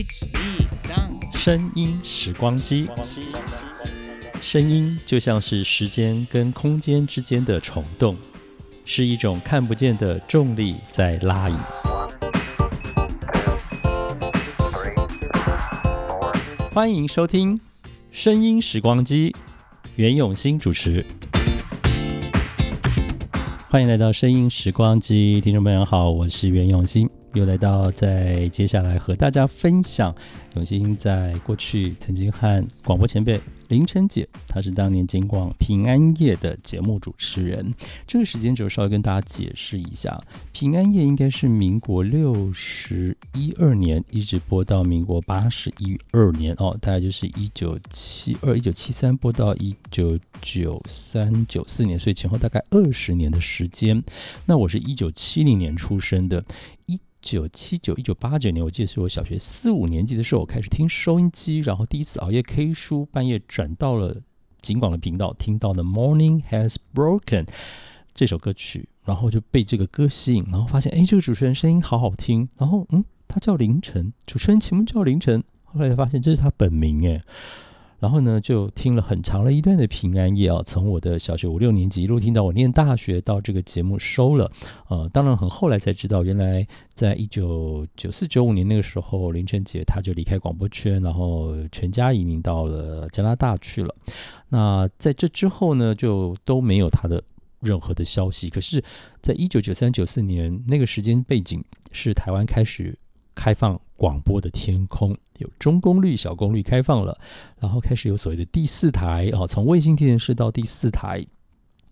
一三，声音时光机，声音就像是时间跟空间之间的虫洞，是一种看不见的重力在拉引。欢迎收听《声音时光机》，袁永新主持。欢迎来到《声音时光机》，听众朋友好，我是袁永新。又来到在接下来和大家分享永兴在过去曾经和广播前辈林晨姐，她是当年金广平安夜的节目主持人。这个时间轴稍微跟大家解释一下，平安夜应该是民国六十一二年一直播到民国八十一二年哦，大概就是一九七二、一九七三播到一九九三、九四年，所以前后大概二十年的时间。那我是一九七零年出生的，一。九七九一九八九年，我记得是我小学四五年级的时候，我开始听收音机，然后第一次熬夜 K 书，半夜转到了景广的频道，听到了《Morning Has Broken》这首歌曲，然后就被这个歌吸引，然后发现哎，这个主持人声音好好听，然后嗯，他叫凌晨，主持人节目叫凌晨，后来才发现这是他本名哎。然后呢，就听了很长了一段的平安夜啊，从我的小学五六年级一路听到我念大学，到这个节目收了，呃，当然很后来才知道，原来在一九九四九五年那个时候，林晨杰他就离开广播圈，然后全家移民到了加拿大去了。那在这之后呢，就都没有他的任何的消息。可是，在一九九三九四年那个时间背景，是台湾开始开放。广播的天空有中功率、小功率开放了，然后开始有所谓的第四台啊，从卫星电视到第四台，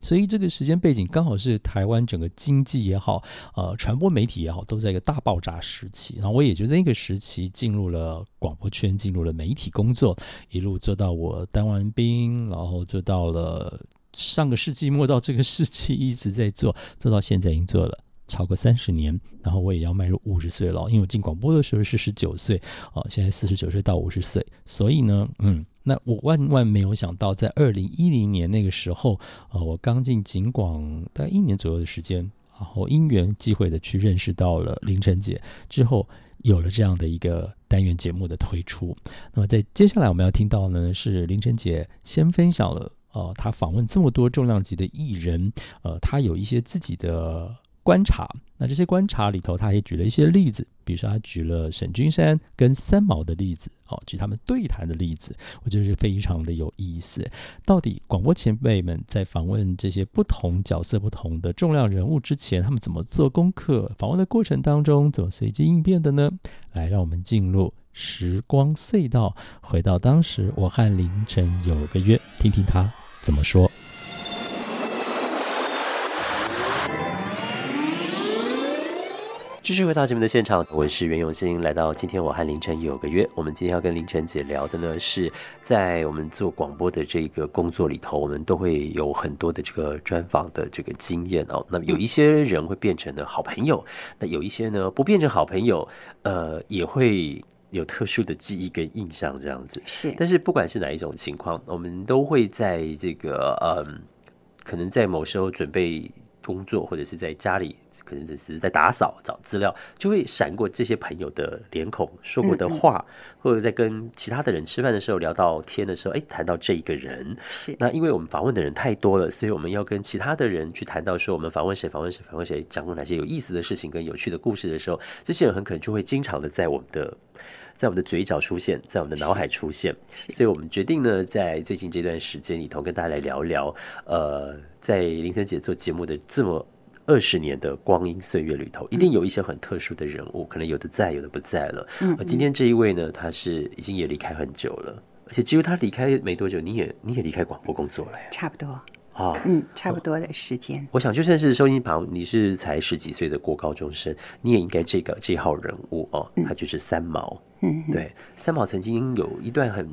所以这个时间背景刚好是台湾整个经济也好，呃，传播媒体也好，都在一个大爆炸时期。然后我也就在那个时期进入了广播圈，进入了媒体工作，一路做到我当完兵，然后做到了上个世纪末到这个世纪一直在做，做到现在已经做了。超过三十年，然后我也要迈入五十岁了，因为我进广播的时候是十九岁，哦，现在四十九岁到五十岁，所以呢，嗯，那我万万没有想到，在二零一零年那个时候，呃，我刚进景广大概一年左右的时间，然后因缘际会的去认识到了凌晨姐，之后有了这样的一个单元节目的推出。那么在接下来我们要听到呢，是凌晨姐先分享了，呃，她访问这么多重量级的艺人，呃，她有一些自己的。观察，那这些观察里头，他也举了一些例子，比如说他举了沈君山跟三毛的例子，哦，举他们对谈的例子，我觉得是非常的有意思。到底广播前辈们在访问这些不同角色、不同的重量人物之前，他们怎么做功课？访问的过程当中怎么随机应变的呢？来，让我们进入时光隧道，回到当时我和凌晨有个约，听听他怎么说。继续回到节目的现场，我是袁永新。来到今天，我和凌晨有个约。我们今天要跟凌晨姐聊的呢，是在我们做广播的这个工作里头，我们都会有很多的这个专访的这个经验哦。那么有一些人会变成了好朋友，那有一些呢不变成好朋友，呃，也会有特殊的记忆跟印象这样子。是，但是不管是哪一种情况，我们都会在这个嗯，可能在某时候准备。工作或者是在家里，可能只是在打扫、找资料，就会闪过这些朋友的脸孔、说过的话，或者在跟其他的人吃饭的时候聊到天的时候，哎，谈到这一个人。是那因为我们访问的人太多了，所以我们要跟其他的人去谈到说，我们访问谁、访问谁、访问谁，讲过哪些有意思的事情跟有趣的故事的时候，这些人很可能就会经常的在我们的。在我们的嘴角出现，在我们的脑海出现，所以我们决定呢，在最近这段时间里头，跟大家来聊聊，呃，在林森姐做节目的这么二十年的光阴岁月里头，一定有一些很特殊的人物，可能有的在，有的不在了。嗯，今天这一位呢，他是已经也离开很久了，而且几乎他离开没多久，你也你也离开广播工作了呀，差不多。啊，嗯，差不多的时间。我想就算是收音旁，你是才十几岁的国高中生，你也应该这个这号人物哦，他就是三毛。嗯，对，三毛曾经有一段很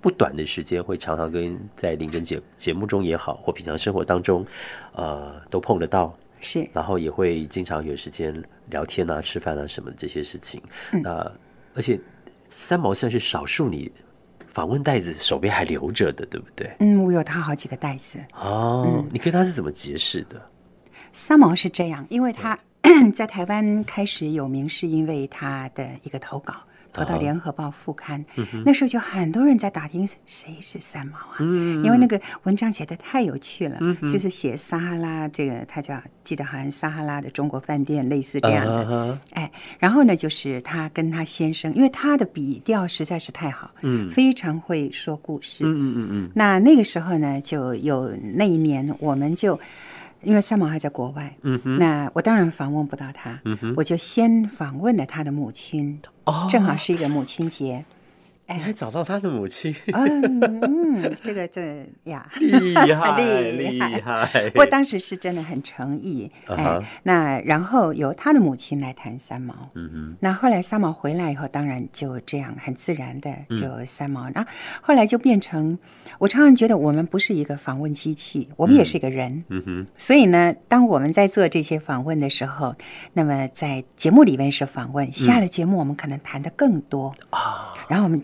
不短的时间，会常常跟在林根节节目中也好，或平常生活当中，呃，都碰得到。是，然后也会经常有时间聊天啊、吃饭啊什么这些事情。那而且三毛算是少数你。访问袋子手边还留着的，对不对？嗯，我有他好几个袋子。哦，你跟他是怎么结识的？三毛是这样，因为他 在台湾开始有名，是因为他的一个投稿。投到啊《联合报》副刊。那时候就很多人在打听谁是三毛啊，嗯。因为那个文章写的太有趣了，就是写撒哈拉这个，他叫记得好像撒哈拉的中国饭店类似这样的。哎，然后呢，就是他跟他先生，因为他的笔调实在是太好，嗯，非常会说故事，嗯嗯嗯嗯，那那个时候呢，就有那一年，我们就因为三毛还在国外，嗯哼，那我当然访问不到他，嗯哼，我就先访问了他的母亲，哦。正好是一个母亲节，你还找到他的母亲，嗯嗯，这个这个呀，厉害厉厉害。害 不！过当时是真的很诚意，哎那然后由他的母亲来谈三毛，嗯哼，那后来三毛回来以后，当然就这样很自然的嗯。就三毛，那、后来就变成，我常常觉得我们不是一个访问机器，我们也是一个人，嗯哼，所以呢，当我们在做这些访问的时候，那么在节目里面是访问，下了节目我们可能谈的更多。啊，然后我们。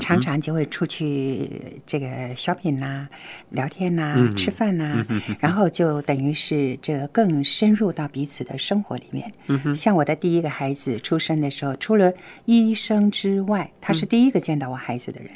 常常就会出去这个 shopping 啦、聊天呐、吃饭呐、然后就等于是这个更深入到彼此的生活里面。像我的第一个孩子出生的时候，除了医生之外，他是第一个见到我孩子的人，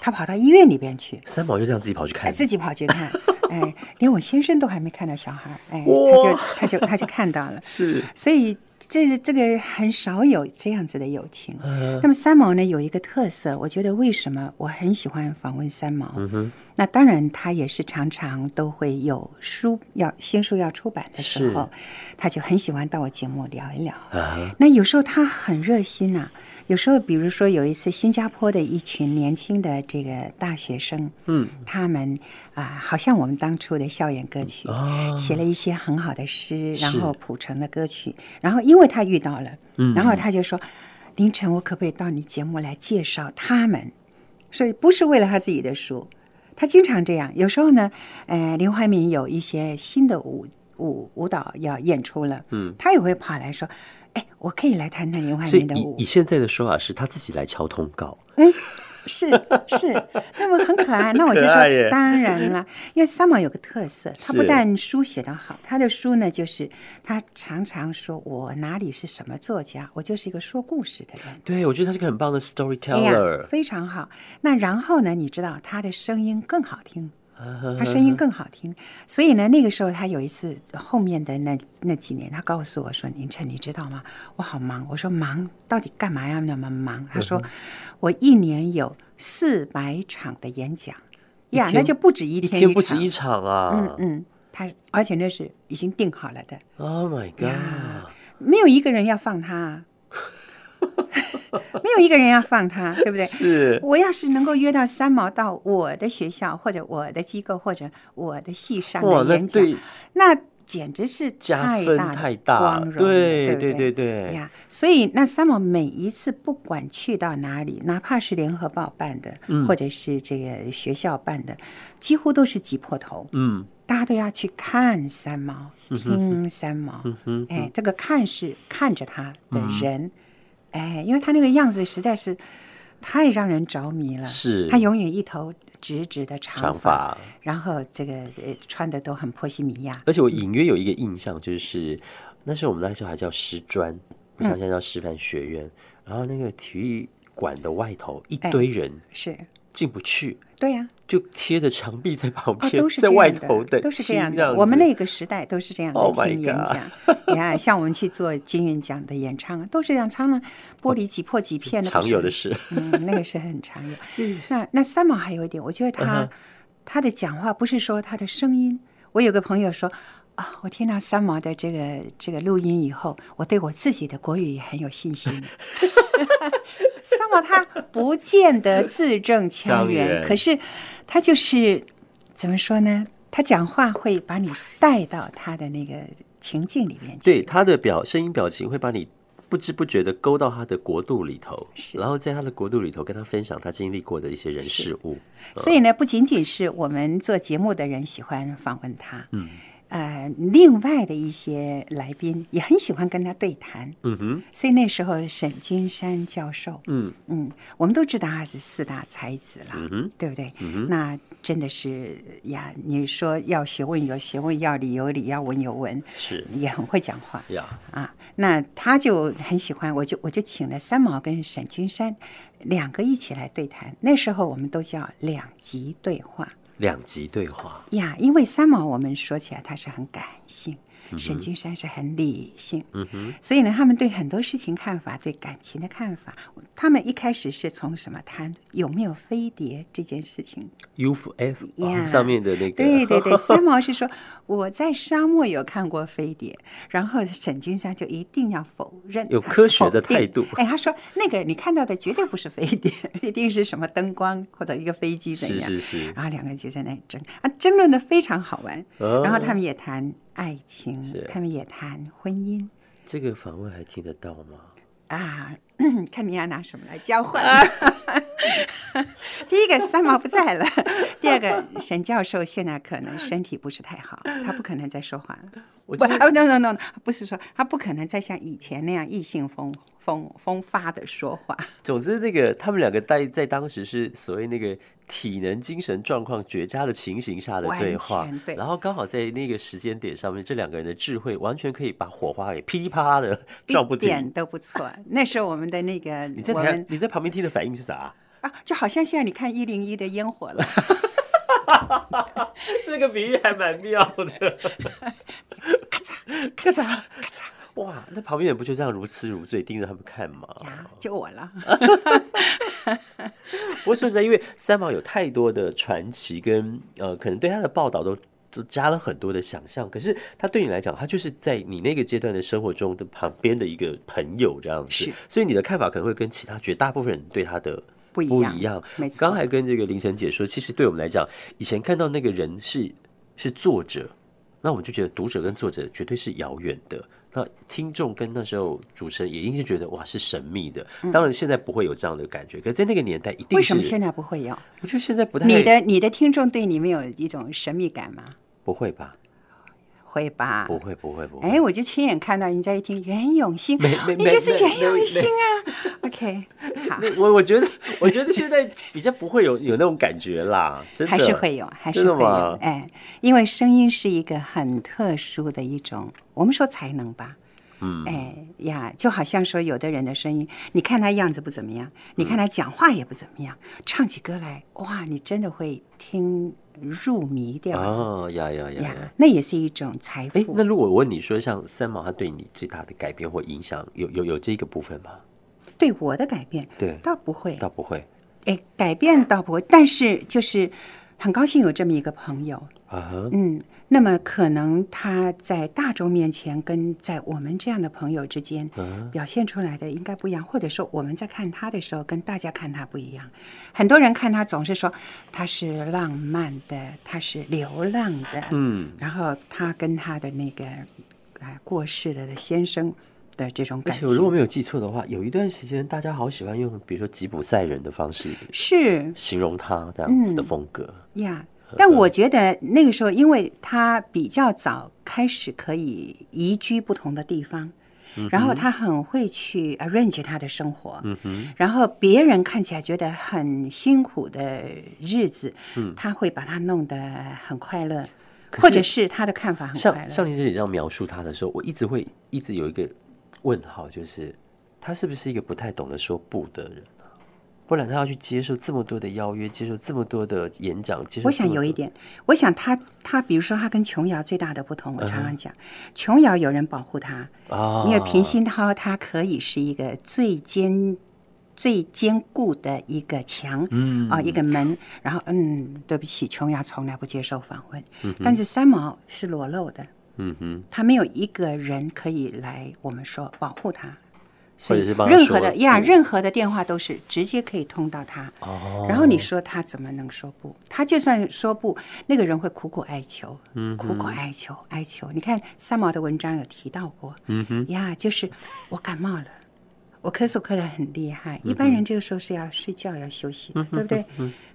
他跑到医院里边去，三宝就这样自己跑去哎，看，自己跑去看，哎，连我先生都还没看到小孩，哎，哇。他就他就他就看到了，是。所以这这个很少有这样子的友情。嗯那么三毛呢有一个特色，我觉得为什么我很喜欢访问三毛？嗯那当然他也是常常都会有书要新书要出版的时候，他就很喜欢到我节目聊一聊。啊，那有时候他很热心呐、有时候比如说有一次新加坡的一群年轻的这个大学生，嗯，他们啊、好像我们当初的校园歌曲，啊写了一些很好的诗，然是。后谱成的歌曲，然后因为他遇到了，嗯然后他就说：“凌晨，我可不可以到你节目来介绍他们？”所以不是为了他自己的书，他经常这样。有时候呢，呃，林怀民有一些新的舞舞舞蹈要演出了，嗯，他也会跑来说：“哎，我可以来谈谈林怀民的舞以以。现在的说法是他自己来敲通告，”是是，那么很可爱。那我就说，当然了，因为 Summer 有个特色，他不但书写得好，他的书呢，就是他常常说我哪里是什么作家，我就是一个说故事的人。对我觉得他是个很棒的 storyteller，，非常好。那然后呢，你知道他的声音更好听，啊他声音更好听。所以呢，那个时候他有一次后面的那那几年，他告诉我说：“凌晨，你知道吗？我好忙。”我说：“忙到底干嘛要那么忙？”他说：“我一年有四百场的演讲呀，那就不止一一天场天不止一场啊嗯嗯，他而且那是已经定好了的，！Oh my god！没有一个人要放他啊，没有一个人要放他，对不对？是我要是能够约到三毛到我的学校或者我的机构或者我的系上的演讲，对那简直是加分太大太大的光荣了，对对不对对对呀。所以那三毛每一次不管去到哪里，哪怕是联合报办的，嗯或者是这个学校办的，几乎都是挤破头。嗯大家都要去看三毛，听三毛。嗯哎，这个看是看着他的人，哎，因为他那个样子实在是太让人着迷了。是他永远一头直直的长长发，然后这个呃穿的都很波西米亚。而且我隐约有一个印象，就是那时候我们那时候还叫师专，不像现在叫师范学院。然后那个体育馆的外头一堆人是，进不去，对呀、就贴着墙壁在旁哦，边，都是在外头的都是这样我们那个时代都是这样的 Oh 听演讲。你看，像我们去做金韵奖的演唱，都是这样唱呢，玻璃挤破几片的，常有的事。嗯，那个是很常有。是那那三毛还有一点，我觉得他、嗯他的讲话不是说他的声音。我有个朋友说啊，我听到三毛的这个这个录音以后，我对我自己的国语也很有信心。三毛他不见得字正腔腔圆，可是他就是怎么说呢？他讲话会把你带到他的那个情境里面去。对他的表声音表情会把你不知不觉的勾到他的国度里头，是然后在他的国度里头跟他分享他经历过的一些人事物。所以呢，不仅仅是我们做节目的人喜欢访问他，嗯，呃，另外的一些来宾也很喜欢跟他对谈，嗯哼，所以那时候沈君山教授，嗯嗯，我们都知道他是四大才子了，嗯哼，对不对？嗯那真的是呀，你说要学问有学问，要理有理，要文有文，是也很会讲话呀，啊。那他就很喜欢，我就我就请了三毛跟沈君山两个一起来对谈。那时候我们都叫两极对话两极对话，呀，因为三毛我们说起来他是很感性。沈君山是很理性，嗯哼，所以呢，他们对很多事情看法，对感情的看法，他们一开始是从什么谈有没有飞碟这件事情。UFF 呀哦上面的那个，对对对，三毛是说我在沙漠有看过飞碟，然后沈君山就一定要否认，有科学的态度哎，他说那个你看到的绝对不是飞碟，一定是什么灯光或者一个飞机怎是样。是是，然后两个人就在那里争啊，争论的非常好玩。哦然后他们也谈爱情，他们也谈婚姻这个访问还听得到吗？啊。看你要拿什么来交换。第一个三毛不在了，第二个沈教授现在可能身体不是太好，他不可能再说话了。不我觉得啊，no no no，不是说他不可能再像以前那样意兴风风风发的说话。总之，那个他们两个在在当时是所谓那个体能、精神状况绝佳的情形下的对话，对然后刚好在那个时间点上面，这两个人的智慧完全可以把火花给噼里啪啦的撞不一点。都不错。那时候我们的那个，你在台我们你在旁边听的反应是啥？啊，就好像现在你看一零一的烟火了，这个比喻还蛮妙的。咔嚓 咔嚓咔嚓哇，那旁边人不就这样如痴如醉盯着他们看吗？呀，就我了。不过说实在，因为三毛有太多的传奇跟呃，可能对他的报道都都加了很多的想象。可是他对你来讲，他就是在你那个阶段的生活中的旁边的一个朋友这样子，所以你的看法可能会跟其他绝大部分人对他的不一样不一样。没错刚才跟这个凌晨姐说，其实对我们来讲，以前看到那个人是是作者，那我们就觉得读者跟作者绝对是遥远的。那听众跟那时候主持人也一定是觉得哇是神秘的，当然现在不会有这样的感觉，可是在那个年代一定为什么现在不会有？我觉得现在不太你的你的听众对你们有一种神秘感吗？不会吧？会吧？不会不会不会。哎，我就亲眼看到人家一听袁永新，你就是袁永新啊。OK，好，那我我觉得我觉得现在比较不会有有那种感觉啦，真的还是会有，还是会有。哎，因为声音是一个很特殊的一种，我们说才能吧。嗯，哎呀，就好像说有的人的声音，你看他样子不怎么样，你看他讲话也不怎么样，唱起歌来，哇，你真的会听入迷掉哦呀呀呀那也是一种财哎，富。那如果我问你说，像三毛他对你最大的改变或影响，有有有这个部分吗？对我的改变，对，倒不会，倒不会哎，改变倒不会，但是就是很高兴有这么一个朋友，啊哈。嗯，那么可能他在大众面前跟在我们这样的朋友之间嗯表现出来的应该不一样，或者说我们在看他的时候跟大家看他不一样。很多人看他总是说他是浪漫的，他是流浪的，嗯，然后他跟他的那个啊过世了的先生的这种而感情且我如果没有记错的话，有一段时间大家好喜欢用比如说吉普赛人的方式是形容他这样子嗯的风格。呀。但我觉得那个时候，因为他比较早开始可以移居不同的地方，然后他很会去 arrange 他的生活，嗯哼，然后别人看起来觉得很辛苦的日子，他会把它弄得很快乐，或者是他的看法很快乐。像像林姐姐这样描述他的时候，我一直会一直有一个问号，就是他是不是一个不太懂得说不的人啊？不然他要去接受这么多的邀约，接受这么多的演讲，接受我想有一点，我想他他比如说他跟琼瑶最大的不同，我常嗯常讲，琼瑶有人保护他，啊，因为平鑫涛他可以是一个最坚最坚固的一个墙，嗯。啊、一个门。然后嗯，对不起，琼瑶从来不接受访问，但是三毛是裸露的，嗯哼，他没有一个人可以来我们说保护他。所以是任何的呀，任何的电话都是直接可以通到他。哦，然后你说他怎么能说不？他就算说不，那个人会苦苦哀求，嗯苦苦哀求，哀求。你看三毛的文章有提到过，嗯哼，呀，就是我感冒了，我咳嗽咳得很厉害，一般人这个时候是要睡觉要休息的，对不对？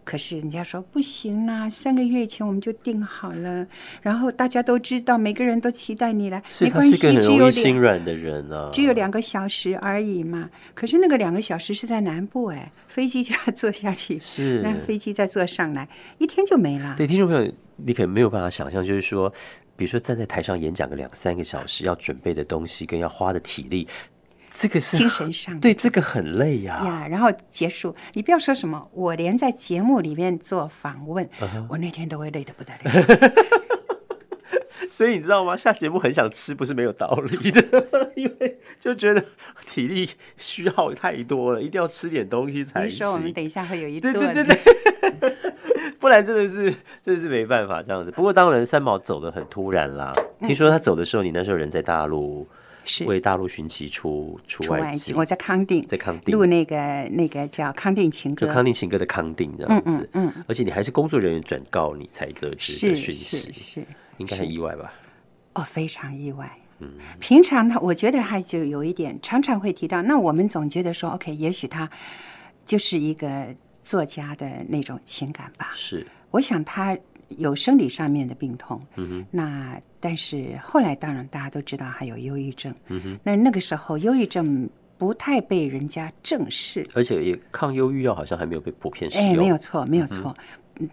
可是人家说不行啦，三个月前我们就定好了，然后大家都知道，每个人都期待你来，没关系，只有心软的人啊。只有两个小时而已嘛。可是那个两个小时是在南部哎，飞机就要坐下去，是那飞机再坐上来，一天就没了。对听众朋友，你可能没有办法想象，就是说，比如说站在台上演讲个两三个小时，要准备的东西跟要花的体力，这个是精神上对这个很累呀、呀，然后结束，你不要说什么，我连在节目里面做访问，嗯我那天都会累得不得了。所以你知道吗？下节目很想吃，不是没有道理的，因为就觉得体力虚耗太多了，一定要吃点东西才比如说，我们行。等一下会有一对顿，对对对，不然真的是真的是没办法这样子。不过当然，三毛走的很突然啦。听说他走的时候，你那时候人在大陆，是为大陆寻奇出出外景外，，我在康定在康定录那个那个叫《康定情歌就》，康定情歌的康定这样子。嗯嗯而且你还是工作人员转告你才得知的讯是息，是，应该很意外吧？哦，非常意外。嗯平常他，我觉得他就有一点，常常会提到。那我们总觉得说，OK，也许他就是一个作家的那种情感吧。是，我想他有生理上面的病痛，嗯、那但是后来当然大家都知道还有忧郁症，嗯、那那个时候忧郁症不太被人家正视，而且也抗忧郁药好像还没有被普遍使用。哎，没有错，没有错。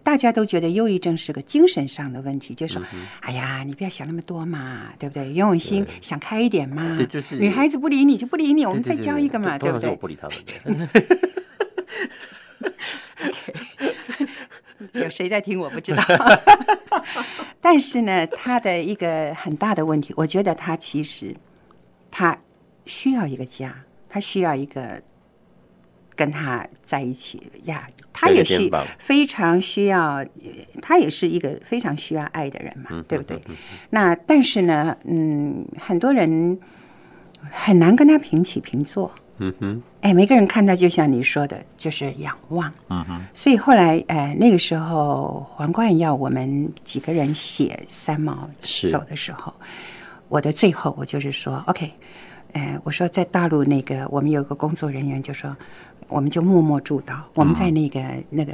大家都觉得忧郁症是个精神上的问题，就嗯说：“哎呀，你不要想那么多嘛，对不对？袁永新想开一点嘛。对就是女孩子不理你就不理你，我们再交一个嘛，对不对我？不理他们有谁在听我不知道。但是呢，他的一个很大的问题，我觉得他其实他需要一个家，他需要一个跟他在一起呀，他也需有一个肩膀非常需要，呃他也是一个非常需要爱的人嘛，对不对？那但是呢，嗯，很多人很难跟他平起平坐。嗯哼，哎，每个人看到就像你说的，就是仰望。嗯哼。所以后来，哎，那个时候皇冠要我们几个人写三毛走的时候，我的最后我就是说，OK，哎，我说在大陆那个我们有个工作人员就说，我们就默默祝祷，我们在那个、那个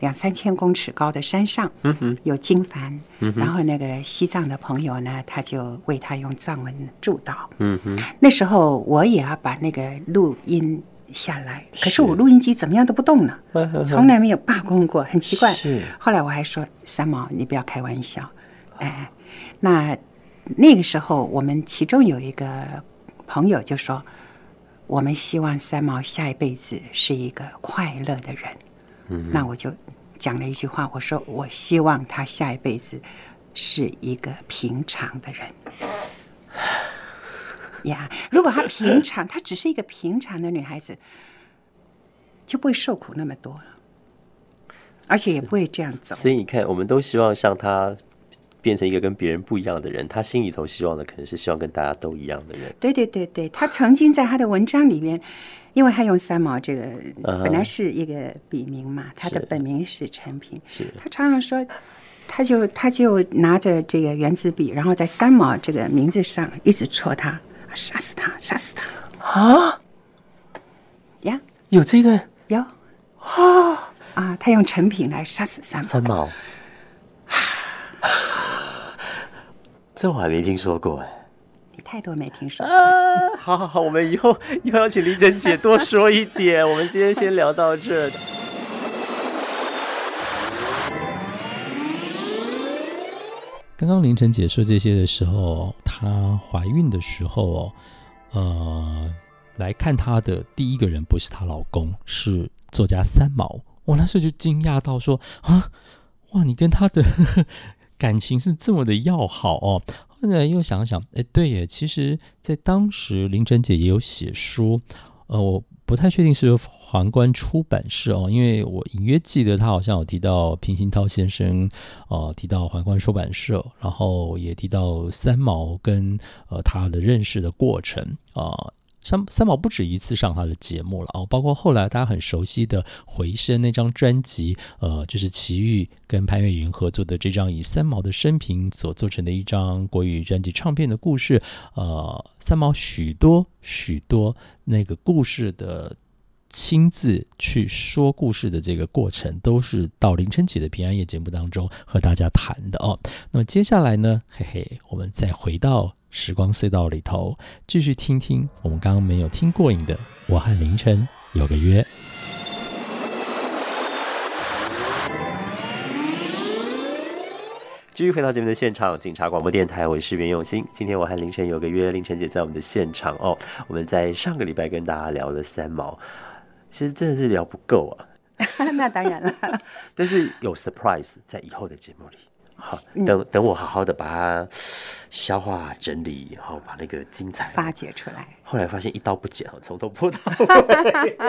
两三千公尺高的山上，嗯哼，有经幡，然后那个西藏的朋友呢，他就为他用藏文祝祷，嗯哼，那时候我也要把那个录音下来，可是是我录音机怎么样都不动呢，从来没有罢工过，很奇怪。是。后来我还说三毛，你不要开玩笑，哎，那那个时候我们其中有一个朋友就说，我们希望三毛下一辈子是一个快乐的人。嗯，那我就讲了一句话，我说我希望他下一辈子是一个平常的人。呀如果她平常，她只是一个平常的女孩子，就不会受苦那么多了，而且也不会这样走。所以你看，我们都希望像他变成一个跟别人不一样的人，他心里头希望的可能是希望跟大家都一样的人。对对对对，他曾经在他的文章里面，因为他用三毛这个本来是一个笔名嘛，他的本名是陈平，是他常常说。他就他就拿着这个圆珠笔，然后在三毛这个名字上一直戳他，杀死他，杀死他啊，呀！有这一段有啊啊！他用陈品来杀死三毛，三毛，这我还没听说过哎。你太多没听说。啊，好好好，我们以后 以后要请林珍姐多说一点。我们今天先聊到这。刚刚凌晨姐说这些的时候，她怀孕的时候哦，呃，来看她的第一个人不是她老公，是作家三毛。我那时候就惊讶到说啊，哇，你跟她的感情是这么的要好哦。后来又想想，哎，对耶，其实在当时凌晨姐也有写书，呃，我不太确定是皇冠出版社哦，因为我隐约记得她好像有提到平鑫涛先生，呃，提到皇冠出版社，然后也提到三毛跟呃他的认识的过程啊、三三毛不止一次上他的节目了哦，包括后来大家很熟悉的《回声》那张专辑，呃，就是齐豫跟潘越云合作的这张以三毛的生平所做成的一张国语专辑唱片的故事，呃，三毛许多许多那个故事的亲自去说故事的这个过程，都是到凌晨起的平安夜节目当中和大家谈的哦。那么接下来呢，嘿嘿，我们再回到。时光隧道里头，继续听听我们刚刚没有听过瘾的《我和凌晨有个约》。继续回到节目的现场，警察广播电台，我是袁永新。今天我和凌晨有个约，凌晨姐在我们的现场哦。我们在上个礼拜跟大家聊了三毛，其实真的是聊不够啊。那当然了，但是有 surprise 在以后的节目里。好，等等我好好的把它消化整理，然后把那个精彩发掘出来。后来发现一刀不剪，从头播到尾。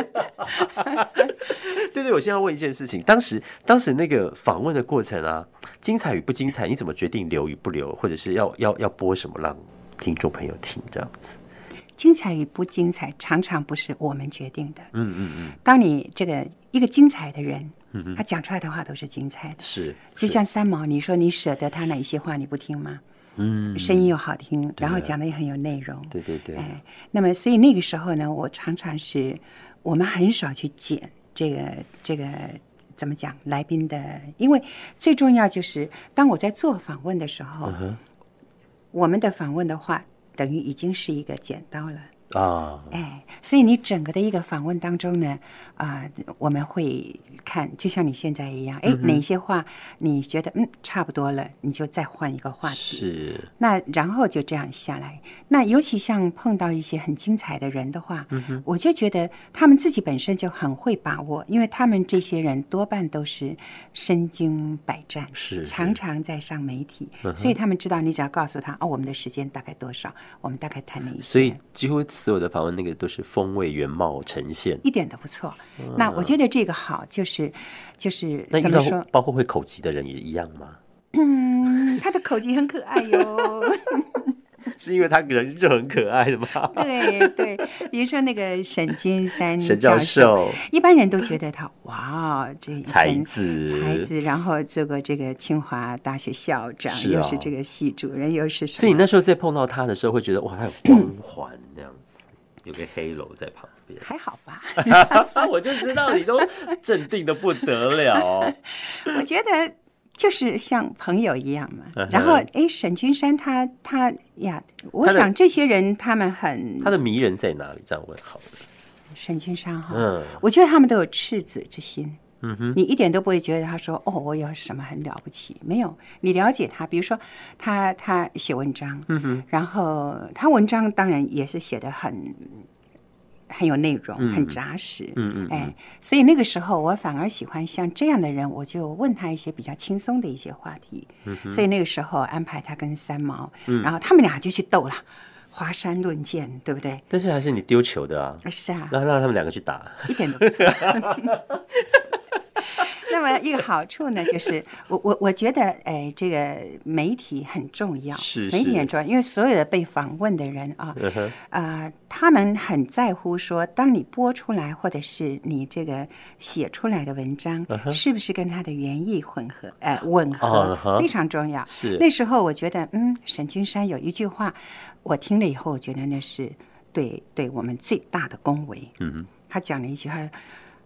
对对，我现在要问一件事情：当时当时那个访问的过程啊，精彩与不精彩，你怎么决定留与不留，或者是要要要播什么让听众朋友听这样子？精彩与不精彩，常常不是我们决定的。嗯嗯嗯。当你这个一个精彩的人。他讲出来的话都是精彩的，是就像三毛，你说你舍得他哪一些话你不听吗？嗯，声音又好听，然后讲的也很有内容，对对对。哎，那么所以那个时候呢，我常常是我们很少去剪这个这个怎么讲来宾的，因为最重要就是当我在做访问的时候，我们的访问的话等于已经是一个剪刀了。啊，哎，所以你整个的一个访问当中呢，啊，我们会看，就像你现在一样，哎，哪些话你觉得嗯差不多了，你就再换一个话题。是。那然后就这样下来。那尤其像碰到一些很精彩的人的话，嗯我就觉得他们自己本身就很会把握，因为他们这些人多半都是身经百战，是常常在上媒体，所以他们知道你只要告诉他哦，我们的时间大概多少，我们大概谈哪一些，所以几乎。所有的访问那个都是风味原貌呈现，一点都不错。那我觉得这个好，就是就是怎么说？包括会口疾的人也一样吗？嗯，他的口疾很可爱哟。是因为他人就很可爱的吗？对对，比如说那个沈君山沈教授，一般人都觉得他哇，这才子才子，然后做过这个清华大学校长，又是这个系主任，又是所以你那时候在碰到他的时候，会觉得哇，他有光环那样子。有个黑楼在旁边，还好吧？我就知道你都镇定的不得了。我觉得就是像朋友一样嘛。然后，哎，沈君山他他呀，我想这些人他们很他的迷人在哪里？这样问好了。沈君山哈，嗯，我觉得他们都有赤子之心。嗯哼，你一点都不会觉得他说哦，我有什么很了不起？没有，你了解他，比如说他他写文章，嗯哼，然后他文章当然也是写的很很有内容，很扎实，嗯嗯，哎，所以那个时候我反而喜欢像这样的人，我就问他一些比较轻松的一些话题，嗯所以那个时候安排他跟三毛，然后他们俩就去斗了，华山论剑，对不对？但是还是你丢球的啊，是啊，让让他们两个去打，一点都不错。那么一个好处呢，就是我我我觉得，哎，这个媒体很重要，媒体很重要，因为所有的被访问的人啊，啊，他们很在乎说，当你播出来或者是你这个写出来的文章，是不是跟他的原意混合，哎，吻合，非常重要。是那时候，我觉得，嗯，沈君山有一句话，我听了以后，我觉得那是对对我们最大的恭维。嗯他讲了一句话：“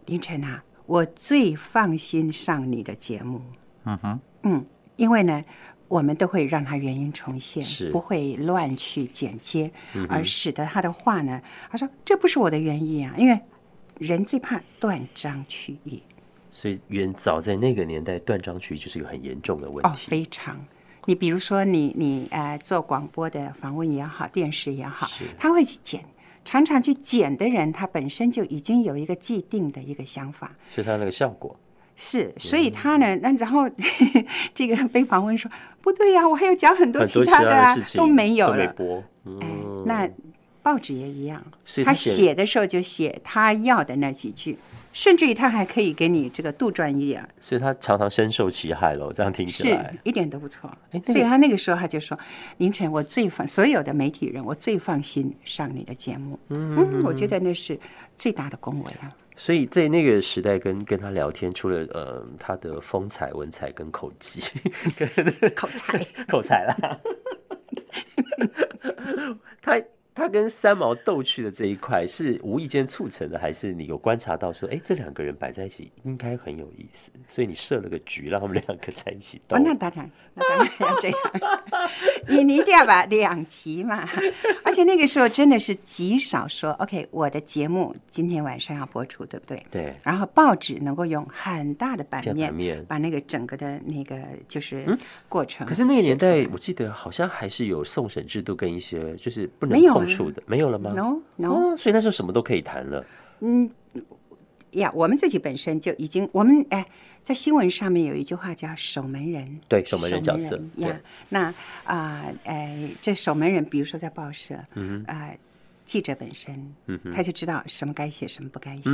凌晨啊。”我最放心上你的节目，嗯哼，嗯，因为呢，我们都会让他原音重现，是。不会乱去剪接，而使得他的话呢，他说这不是我的原意啊，因为人最怕断章取义，所以远早在那个年代，断章取义就是一个很严重的问题，哦，非常。你比如说，你你呃做广播的访问也好，电视也好，他会去剪。常常去剪的人，他本身就已经有一个既定的一个想法，是他那个效果。是，所以他呢，那然后 这个被访问说不对呀，我还要讲很多其他的啊，都没有了，哎，那报纸也一样，他写的时候就写他要的那几句，甚至于他还可以给你这个杜撰一点，所以他常常深受其害喽。这样听起来是，一点都不错。所以他那个时候他就说：“凌晨，我最放所有的媒体人，我最放心上你的节目。”嗯，我觉得那是最大的恭维啊。所以在那个时代跟跟他聊天，除了呃他的风采、文采跟口技，口才，口才啦，他他跟三毛逗趣的这一块是无意间促成的，还是你有观察到说，哎，这两个人摆在一起应该很有意思，所以你设了个局，让他们两个在一起逗哦，。那当然，那当然。要这样。你你一定要把两集嘛，而且那个时候真的是极少说，OK，我的节目今天晚上要播出，对不对？对，然。后报纸能够用很大的版面，版面把那个整个的那个就是过程。可是那个年代，我记得好像还是有送审制度跟一些就是不能没有的，没有了吗？no no，哦，所以那时候什么都可以谈了。嗯呀，我们自己本身就已经，我们哎，在新闻上面有一句话叫“守门人”，对守门人角色对呀。那啊，呃，这守门人，比如说在报社，嗯啊。记者本身，嗯他就知道什么该写，什么不该写。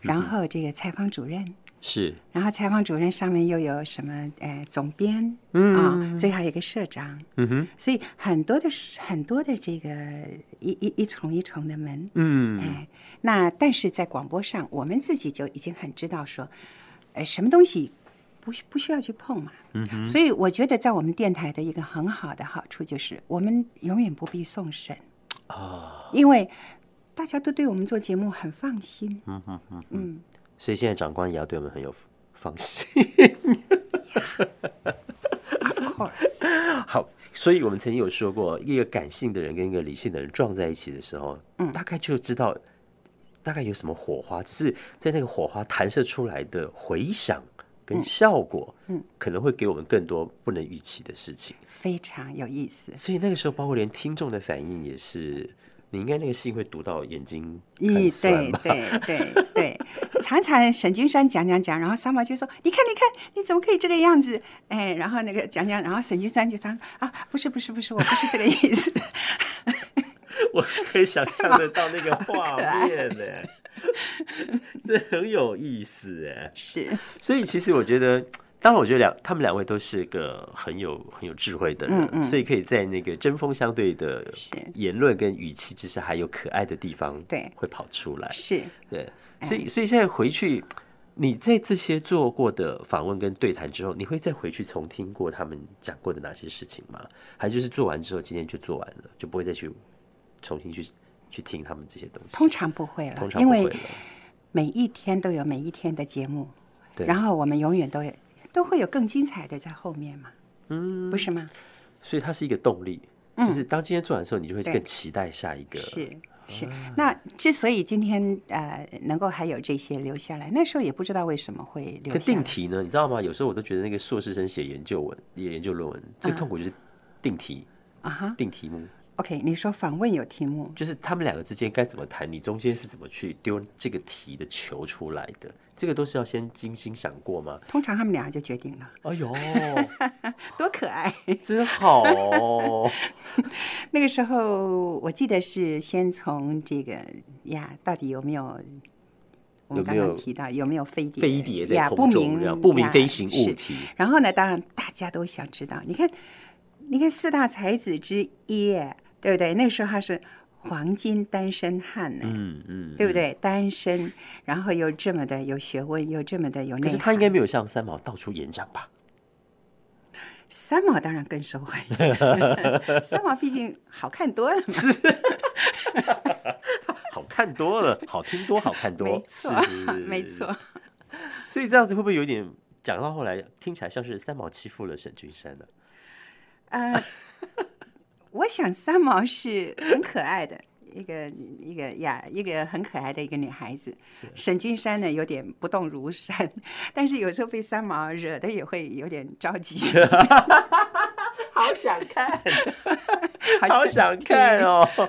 然后这个采访主任，是，然后采访主任上面又有什么？呃，总编，啊，最好有一个社长。嗯哼，所以很多的很多的这个一一一重一重的门，嗯，哎，那但是在广播上，我们自己就已经很知道说，呃，什么东西不需不需要去碰嘛。嗯所以我觉得在我们电台的一个很好的好处就是，我们永远不必送审啊，因为大家都对我们做节目很放心。嗯所以现在长官也要对我们很有放心。Of course，好，所以我们曾经有说过，一个感性的人跟一个理性的人撞在一起的时候，嗯，大概就知道大概有什么火花，只是在那个火花弹射出来的回响跟效果，嗯，可能会给我们更多不能预期的事情。非常有意思。所以那个时候，包括连听众的反应也是，你应该那个信会读到眼睛很咦，酸吧？对对对对，常常沈君山讲讲讲，然后三毛就说：“你看，你看，你怎么可以这个样子？”哎，然后那个讲讲，然后沈君山就讲：“啊，不是不是不是，我不是这个意思。我可以想象得到那个画面呢、这很有意思哎”。是，所以其实我觉得，当然我觉得两他们两位都是个很有很有智慧的人，所以可以在那个针锋相对的言论跟语气之下，还有可爱的地方，对会跑出来。是，对，所以所以现在回去，你在这些做过的访问跟对谈之后，你会再回去重听过他们讲过的哪些事情吗？还就是做完之后，今天就做完了，就不会再去重新去去听他们这些东西？通常不会了通，常不会了。每一天都有每一天的节目，对然后我们永远都有都会有更精彩的在后面嘛，嗯，不是吗？所以它是一个动力，就是当今天做完的时候，你就会更期待下一个。是是，那之所以今天呃能够还有这些留下来，那时候也不知道为什么会留可下来。定题呢？你知道吗？有时候我都觉得那个硕士生写研究文、研究论文最痛苦就是定题、啊哈定题目，，OK，你说访问有题目，就是他们两个之间该怎么谈，你中间是怎么去丢这个题的球出来的，这个都是要先精心想过吗？通常他们俩就决定了，哎呦，多可爱！真好哦！那个时候我记得是先从这个呀，到底有没有？我们刚刚提到有没有飞碟？飞碟在，不空中，明不明飞行物体，然后呢，当然大家都想知道，你看，你看四大才子之一，对不对？那时候他是黄金单身汉呢，嗯嗯，对不对？单身，然后又这么的有学问，又这么的有内涵。可是他应该没有像三毛到处演讲吧？三毛当然更受欢迎，三毛毕竟好看多了嘛。是 好看多了，好听多，好看多，没错没错。所以这样子会不会有点讲到后来听起来像是三毛欺负了沈君山呢？呃，我想三毛是很可爱的一个一个呀，一个很可爱的一个女孩子。沈君山呢有点不动如山，但是有时候被三毛惹的也会有点着急。好想看，好好想看哦。哦，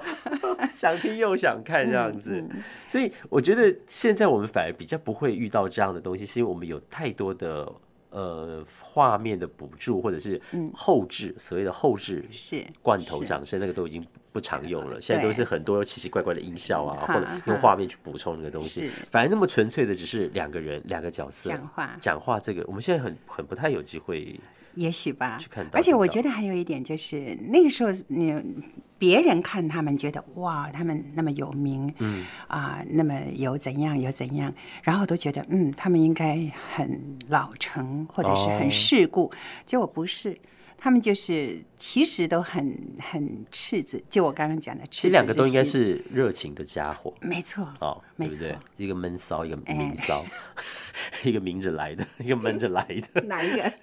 想听又想看这样子。嗯所以我觉得现在我们反而比较不会遇到这样的东西，是因为我们有太多的呃画面的补助或者是后置，所谓的后置是罐头掌声，那个都已经不常用了，现在都是很多奇奇怪怪的音效啊，或者用画面去补充那个东西。反而那么纯粹的只是两个人两个角色讲话。讲话，这个我们现在很很不太有机会。也许吧。去看，到而且我觉得还有一点就是，那个时候你别人看他们觉得哇，他们那么有名，嗯。啊、那么有怎样有怎样，然后都觉得嗯，他们应该很老成或者是哦。很世故，结果不是。他们就是其实都很很赤子，就我刚刚讲的赤子之心。其实两个都应该是热情的家伙没错，哦，没对不对错？一个闷骚，一个哎明骚，一个明着来的，一个闷着来的。哪一个？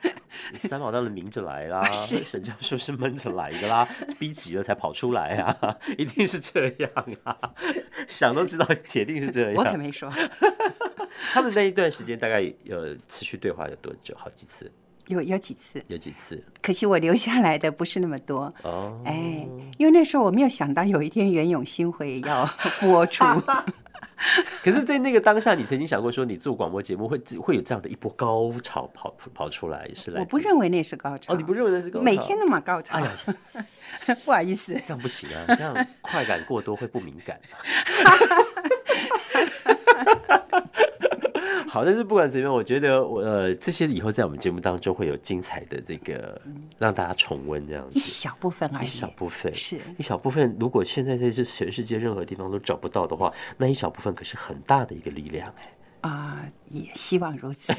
三毛当然明着来啦，是沈教授是闷着来的啦，逼急了才跑出来啊，一定是这样啊，想都知道，铁定是这样。我可没说，他们那一段时间大概呃持续对话有多久？好几次，有有几次，有几次可惜我留下来的不是那么多。哦。哎，因为那时候我没有想到有一天袁咏欣会要 播出，可是，在那个当下，你曾经想过说，你做广播节目会会有这样的一波高潮跑跑出来，是来我不认为那是高潮。哦，你不认为那是高潮？每天那么高潮？哎呀，不好意思，这样不行啊，这样快感过多会不敏感、啊。好，但是不管怎么样，我觉得我呃这些以后在我们节目当中会有精彩的这个让大家重温这样子。一小部分而已。一小部分是一小部分，如果现在在这全世界任何地方都找不到的话，那一小部分可是很大的一个力量哎。啊、也希望如此。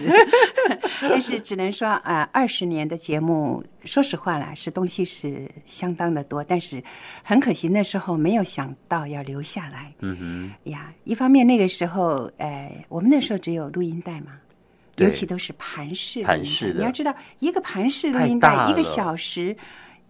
但是只能说啊，二、十年的节目，说实话啦，是东西是相当的多，但是很可惜那时候没有想到要留下来。嗯哼呀，一方面那个时候，呃，我们那时候只有录音带嘛，尤其都是盘式的你要知道，一个盘式录音带一个小时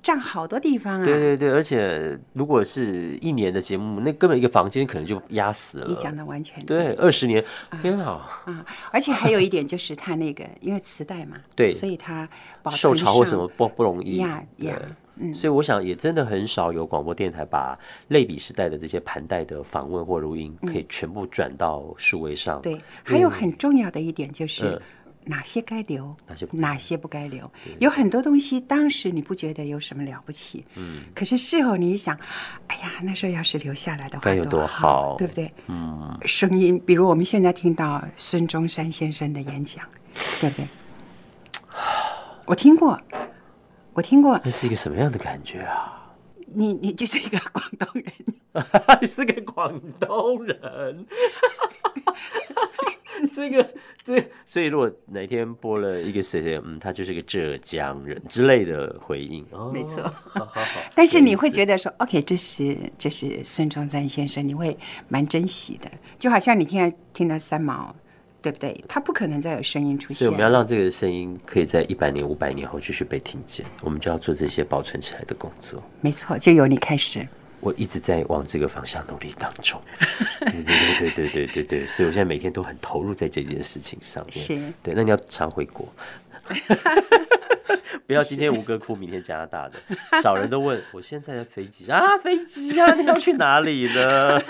占好多地方啊。对对对，而且如果是一年的节目，那根本一个房间可能就压死了。你讲的完全对，二十年，天啊！啊，而且还有一点就是它那个，因为磁带嘛，对所以它保受潮或什么不不容易呀对呀嗯所以我想也真的很少有广播电台把类比时代的这些盘带的访问或录音，可以全部转到数位上。嗯对，还有很重要的一点就是。嗯哪些该留，哪些不哪些不该留？有很多东西，当时你不觉得有什么了不起，嗯，可是事后你一想，哎呀，那时候要是留下来的话，该有多好对不对？嗯，声音，比如我们现在听到孙中山先生的演讲，对不对？我听过，我听过，那是一个什么样的感觉啊？你你就是一个广东人，你是个广东人，这个这，所以如果哪天播了一个谁谁，嗯，他就是个浙江人之类的回应，哦，没错好好好。但是你会得觉得说，OK，这是这是孙中山先生，你会蛮珍惜的，就好像你现在听到三毛，对不对？他不可能再有声音出现所以我们要让这个声音可以在一百年、五百年后继续被听见，我们就要做这些保存起来的工作。没错，就由你开始。我一直在往这个方向努力当中，对对对对对对对，所以我现在每天都很投入在这件事情上面。是，对，那你要常回国，不要今天吴哥哭，明天加拿大的，找人都问我现在的飞机啊，飞机啊，你要去哪里呢？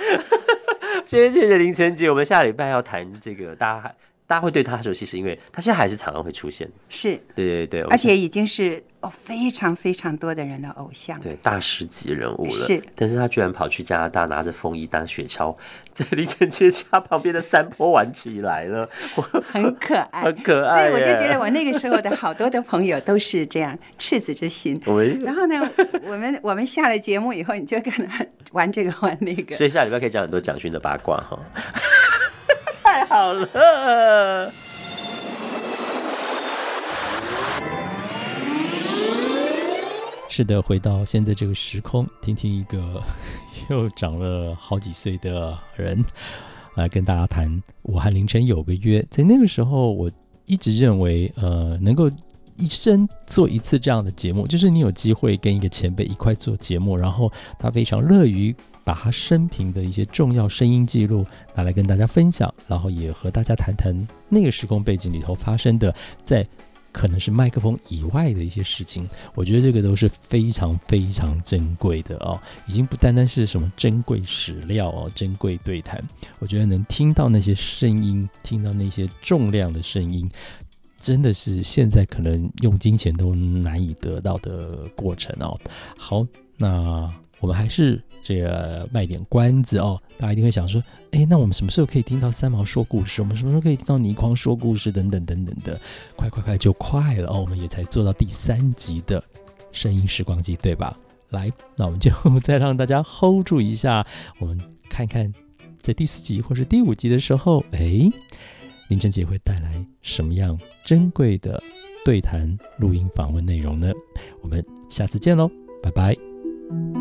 谢谢谢谢林晨姐，我们下礼拜要谈这个大海。大家会对他熟悉，是因为他现在还是常常会出现。是，对对对，而且已经是哦非常非常多的人的偶像。对大师级人物了，是但是他居然跑去加拿大，拿着风衣当雪橇，在林晨街家旁边的山坡玩起来了，我 很可爱，很可爱所以我就耶觉得我那个时候的好多的朋友都是这样赤子之心。我们然后呢，我们我们下了节目以后，你就跟他玩这个玩那个。所以下礼拜可以讲很多蒋勋的八卦哈，太好了。是的，回到现在这个时空，听听一个 又长了好几岁的人，来跟大家谈我和凌晨有个约。在那个时候，我一直认为，呃，能够一生做一次这样的节目，就是你有机会跟一个前辈一块做节目，然后他非常乐于把他生平的一些重要声音记录拿来跟大家分享，然后也和大家谈谈那个时空背景里头发生的在。可能是麦克风以外的一些事情，我觉得这个都是非常非常珍贵的哦，已经不单单是什么珍贵史料哦，珍贵对谈。我觉得能听到那些声音，听到那些重量的声音，真的是现在可能用金钱都难以得到的过程哦。好，那我们还是这个卖点关子哦。大家一定会想说，哎，那我们什么时候可以听到三毛说故事？我们什么时候可以听到倪匡说故事？等等等等的，快快快就快了哦！我们也才做到第三集的声音时光机，对吧？来，那我们就再让大家 hold 住一下，我们看看在第四集或是第五集的时候，哎，林珍姐会带来什么样珍贵的对谈录音访问内容呢？我们下次见喽，拜拜。